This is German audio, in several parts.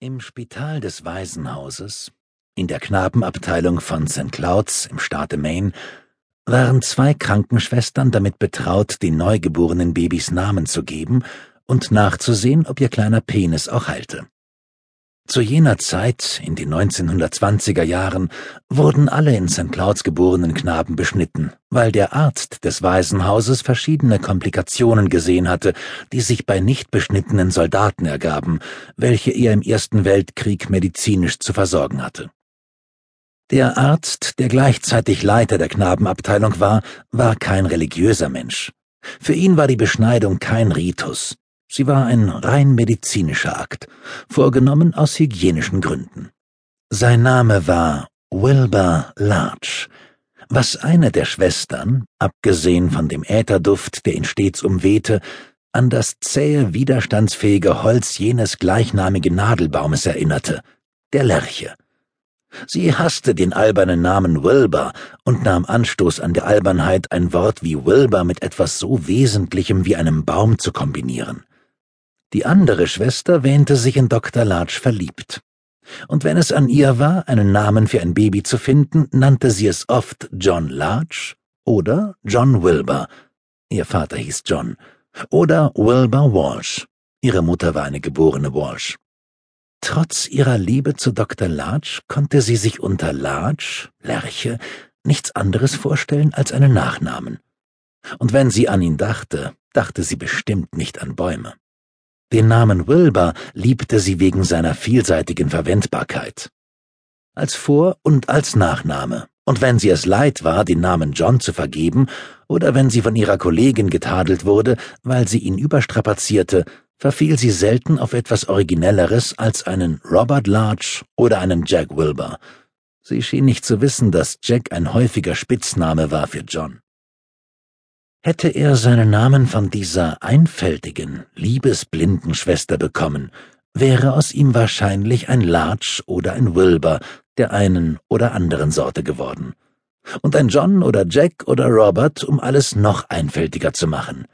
Im Spital des Waisenhauses, in der Knabenabteilung von St. Clouds im Staate Maine, waren zwei Krankenschwestern damit betraut, den neugeborenen Babys Namen zu geben und nachzusehen, ob ihr kleiner Penis auch heilte. Zu jener Zeit, in den 1920er Jahren, wurden alle in St. Clouds geborenen Knaben beschnitten, weil der Arzt des Waisenhauses verschiedene Komplikationen gesehen hatte, die sich bei nicht beschnittenen Soldaten ergaben, welche er im Ersten Weltkrieg medizinisch zu versorgen hatte. Der Arzt, der gleichzeitig Leiter der Knabenabteilung war, war kein religiöser Mensch. Für ihn war die Beschneidung kein Ritus, Sie war ein rein medizinischer Akt, vorgenommen aus hygienischen Gründen. Sein Name war Wilbur Larch, was eine der Schwestern, abgesehen von dem Ätherduft, der ihn stets umwehte, an das zähe, widerstandsfähige Holz jenes gleichnamigen Nadelbaumes erinnerte, der Lerche. Sie hasste den albernen Namen Wilbur und nahm Anstoß an der Albernheit, ein Wort wie Wilbur mit etwas so Wesentlichem wie einem Baum zu kombinieren. Die andere Schwester wähnte sich in Dr. Larch verliebt. Und wenn es an ihr war, einen Namen für ein Baby zu finden, nannte sie es oft John Larch oder John Wilbur. Ihr Vater hieß John. Oder Wilbur Walsh. Ihre Mutter war eine geborene Walsh. Trotz ihrer Liebe zu Dr. Larch konnte sie sich unter Larch, Lerche, nichts anderes vorstellen als einen Nachnamen. Und wenn sie an ihn dachte, dachte sie bestimmt nicht an Bäume. Den Namen Wilbur liebte sie wegen seiner vielseitigen Verwendbarkeit. Als Vor- und als Nachname. Und wenn sie es leid war, den Namen John zu vergeben, oder wenn sie von ihrer Kollegin getadelt wurde, weil sie ihn überstrapazierte, verfiel sie selten auf etwas Originelleres als einen Robert Larch oder einen Jack Wilbur. Sie schien nicht zu wissen, dass Jack ein häufiger Spitzname war für John. Hätte er seinen Namen von dieser einfältigen, liebesblinden Schwester bekommen, wäre aus ihm wahrscheinlich ein Larch oder ein Wilbur der einen oder anderen Sorte geworden. Und ein John oder Jack oder Robert, um alles noch einfältiger zu machen.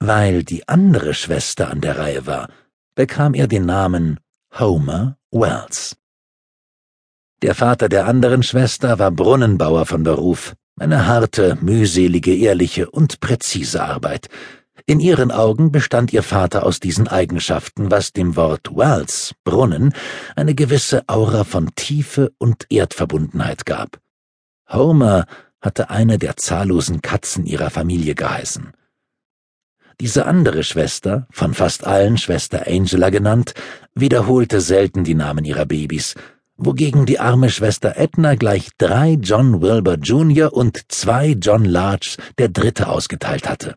Weil die andere Schwester an der Reihe war, bekam er den Namen Homer Wells. Der Vater der anderen Schwester war Brunnenbauer von Beruf, eine harte, mühselige, ehrliche und präzise Arbeit. In ihren Augen bestand ihr Vater aus diesen Eigenschaften, was dem Wort Wells, Brunnen, eine gewisse Aura von Tiefe und Erdverbundenheit gab. Homer hatte eine der zahllosen Katzen ihrer Familie geheißen. Diese andere Schwester, von fast allen Schwester Angela genannt, wiederholte selten die Namen ihrer Babys, wogegen die arme Schwester Edna gleich drei John Wilbur Jr. und zwei John Larch der Dritte ausgeteilt hatte.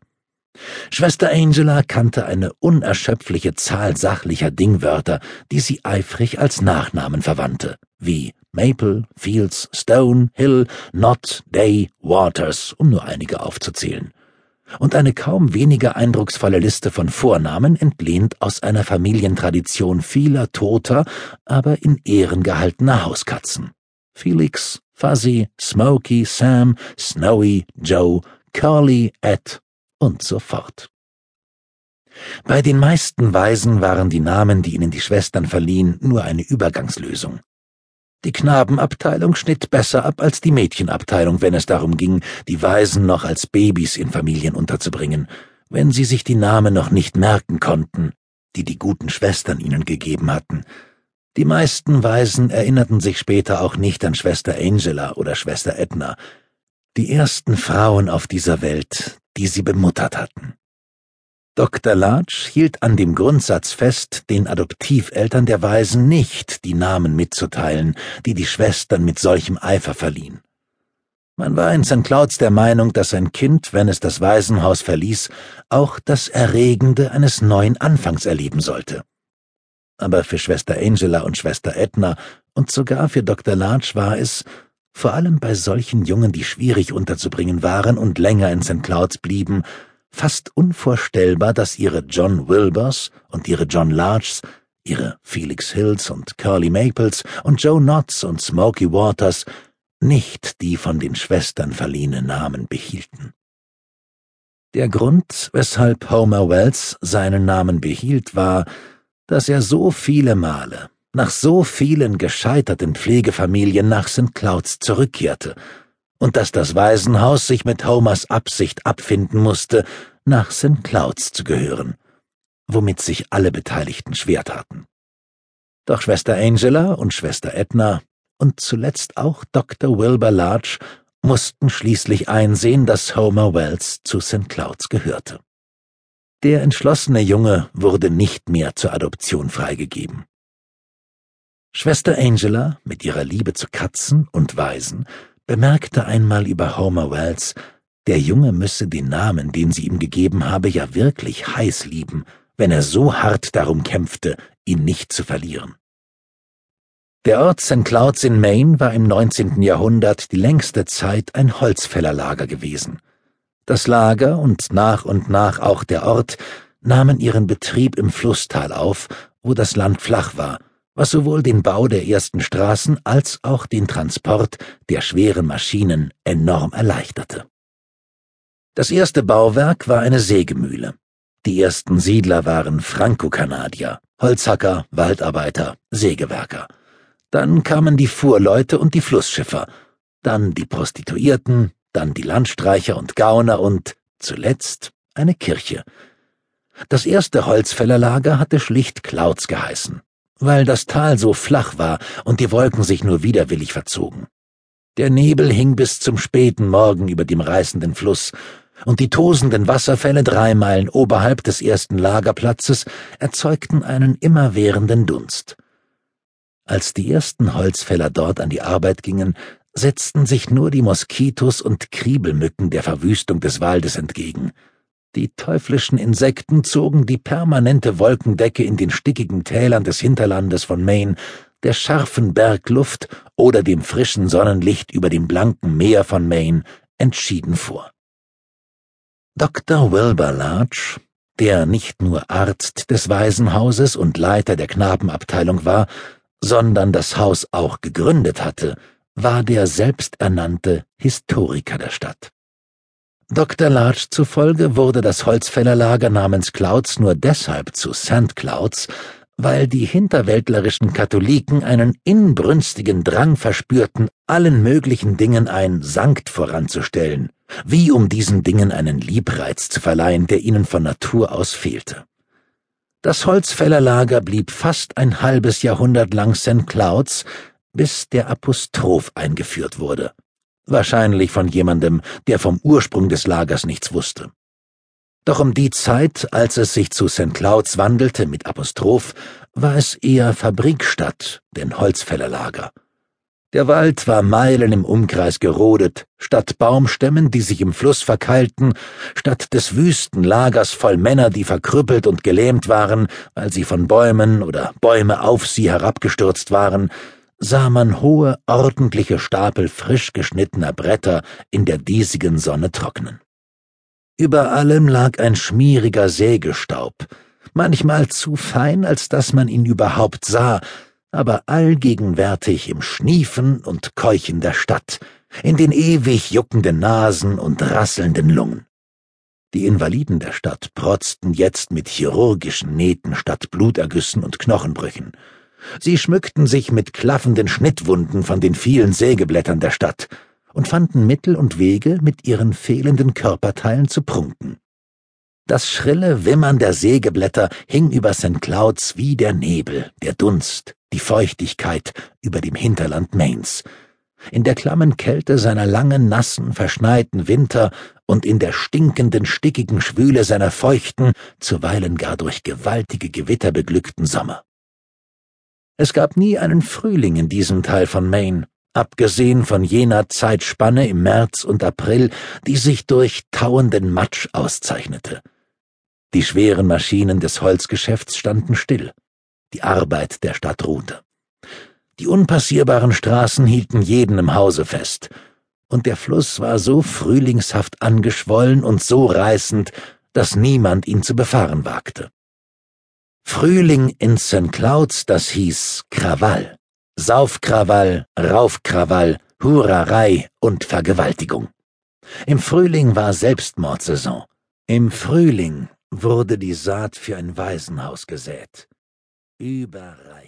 Schwester Angela kannte eine unerschöpfliche Zahl sachlicher Dingwörter, die sie eifrig als Nachnamen verwandte, wie Maple, Fields, Stone, Hill, Knott, Day, Waters, um nur einige aufzuzählen und eine kaum weniger eindrucksvolle Liste von Vornamen entlehnt aus einer Familientradition vieler toter, aber in Ehren gehaltener Hauskatzen. Felix, Fuzzy, Smokey, Sam, Snowy, Joe, Curly, Ed und so fort. Bei den meisten Waisen waren die Namen, die ihnen die Schwestern verliehen, nur eine Übergangslösung. Die Knabenabteilung schnitt besser ab als die Mädchenabteilung, wenn es darum ging, die Waisen noch als Babys in Familien unterzubringen, wenn sie sich die Namen noch nicht merken konnten, die die guten Schwestern ihnen gegeben hatten. Die meisten Waisen erinnerten sich später auch nicht an Schwester Angela oder Schwester Edna, die ersten Frauen auf dieser Welt, die sie bemuttert hatten. Dr. Larch hielt an dem Grundsatz fest, den Adoptiveltern der Waisen nicht die Namen mitzuteilen, die die Schwestern mit solchem Eifer verliehen. Man war in St. Clouds der Meinung, dass ein Kind, wenn es das Waisenhaus verließ, auch das Erregende eines neuen Anfangs erleben sollte. Aber für Schwester Angela und Schwester Edna und sogar für Dr. Larch war es, vor allem bei solchen Jungen, die schwierig unterzubringen waren und länger in St. Clouds blieben, fast unvorstellbar, dass ihre John Wilburs und ihre John Larchs, ihre Felix Hills und Curly Maples und Joe Knotts und Smoky Waters nicht die von den Schwestern verliehene Namen behielten. Der Grund, weshalb Homer Wells seinen Namen behielt, war, dass er so viele Male, nach so vielen gescheiterten Pflegefamilien nach St. Clouds zurückkehrte und dass das Waisenhaus sich mit Homers Absicht abfinden musste, nach St. Clouds zu gehören, womit sich alle Beteiligten schwer taten. Doch Schwester Angela und Schwester Edna und zuletzt auch Dr. Wilbur Larch mussten schließlich einsehen, dass Homer Wells zu St. Clouds gehörte. Der entschlossene Junge wurde nicht mehr zur Adoption freigegeben. Schwester Angela, mit ihrer Liebe zu Katzen und Waisen, bemerkte einmal über Homer Wells, der Junge müsse den Namen, den sie ihm gegeben habe, ja wirklich heiß lieben, wenn er so hart darum kämpfte, ihn nicht zu verlieren. Der Ort St. Clouds in Maine war im 19. Jahrhundert die längste Zeit ein Holzfällerlager gewesen. Das Lager und nach und nach auch der Ort nahmen ihren Betrieb im Flusstal auf, wo das Land flach war, was sowohl den Bau der ersten Straßen als auch den Transport der schweren Maschinen enorm erleichterte. Das erste Bauwerk war eine Sägemühle. Die ersten Siedler waren Franco-Kanadier, Holzhacker, Waldarbeiter, Sägewerker. Dann kamen die Fuhrleute und die Flussschiffer, dann die Prostituierten, dann die Landstreicher und Gauner und zuletzt eine Kirche. Das erste Holzfällerlager hatte schlicht Clouds geheißen, weil das Tal so flach war und die Wolken sich nur widerwillig verzogen. Der Nebel hing bis zum späten Morgen über dem reißenden Fluss, und die tosenden Wasserfälle drei Meilen oberhalb des ersten Lagerplatzes erzeugten einen immerwährenden Dunst. Als die ersten Holzfäller dort an die Arbeit gingen, setzten sich nur die Moskitos und Kriebelmücken der Verwüstung des Waldes entgegen. Die teuflischen Insekten zogen die permanente Wolkendecke in den stickigen Tälern des Hinterlandes von Maine, der scharfen Bergluft oder dem frischen Sonnenlicht über dem blanken Meer von Maine entschieden vor. Dr. Wilbur Larch, der nicht nur Arzt des Waisenhauses und Leiter der Knabenabteilung war, sondern das Haus auch gegründet hatte, war der selbsternannte Historiker der Stadt. Dr. Larch zufolge wurde das Holzfällerlager namens Clouds nur deshalb zu St. Clouds, weil die hinterwäldlerischen Katholiken einen inbrünstigen Drang verspürten, allen möglichen Dingen ein Sankt voranzustellen, wie um diesen Dingen einen Liebreiz zu verleihen, der ihnen von Natur aus fehlte. Das Holzfällerlager blieb fast ein halbes Jahrhundert lang St. Clouds, bis der Apostroph eingeführt wurde. Wahrscheinlich von jemandem, der vom Ursprung des Lagers nichts wusste. Doch um die Zeit, als es sich zu St. Clouds wandelte mit Apostroph, war es eher Fabrikstadt, denn Holzfällerlager. Der Wald war Meilen im Umkreis gerodet, statt Baumstämmen, die sich im Fluss verkeilten, statt des wüsten Lagers voll Männer, die verkrüppelt und gelähmt waren, weil sie von Bäumen oder Bäume auf sie herabgestürzt waren, sah man hohe, ordentliche Stapel frisch geschnittener Bretter in der diesigen Sonne trocknen. Über allem lag ein schmieriger Sägestaub, manchmal zu fein, als dass man ihn überhaupt sah, aber allgegenwärtig im Schniefen und Keuchen der Stadt, in den ewig juckenden Nasen und rasselnden Lungen. Die Invaliden der Stadt protzten jetzt mit chirurgischen Nähten statt Blutergüssen und Knochenbrüchen. Sie schmückten sich mit klaffenden Schnittwunden von den vielen Sägeblättern der Stadt und fanden Mittel und Wege, mit ihren fehlenden Körperteilen zu prunken. Das schrille Wimmern der Sägeblätter hing über St. Clouds wie der Nebel, der Dunst, die Feuchtigkeit über dem Hinterland Mains. In der klammen Kälte seiner langen, nassen, verschneiten Winter und in der stinkenden, stickigen Schwüle seiner feuchten, zuweilen gar durch gewaltige Gewitter beglückten Sommer. Es gab nie einen Frühling in diesem Teil von Maine, abgesehen von jener Zeitspanne im März und April, die sich durch tauenden Matsch auszeichnete. Die schweren Maschinen des Holzgeschäfts standen still, die Arbeit der Stadt ruhte. Die unpassierbaren Straßen hielten jeden im Hause fest, und der Fluss war so frühlingshaft angeschwollen und so reißend, dass niemand ihn zu befahren wagte. Frühling in St. Clouds, das hieß Krawall. Saufkrawall, Raufkrawall, Hurerei und Vergewaltigung. Im Frühling war Selbstmordsaison. Im Frühling wurde die Saat für ein Waisenhaus gesät. Überreich.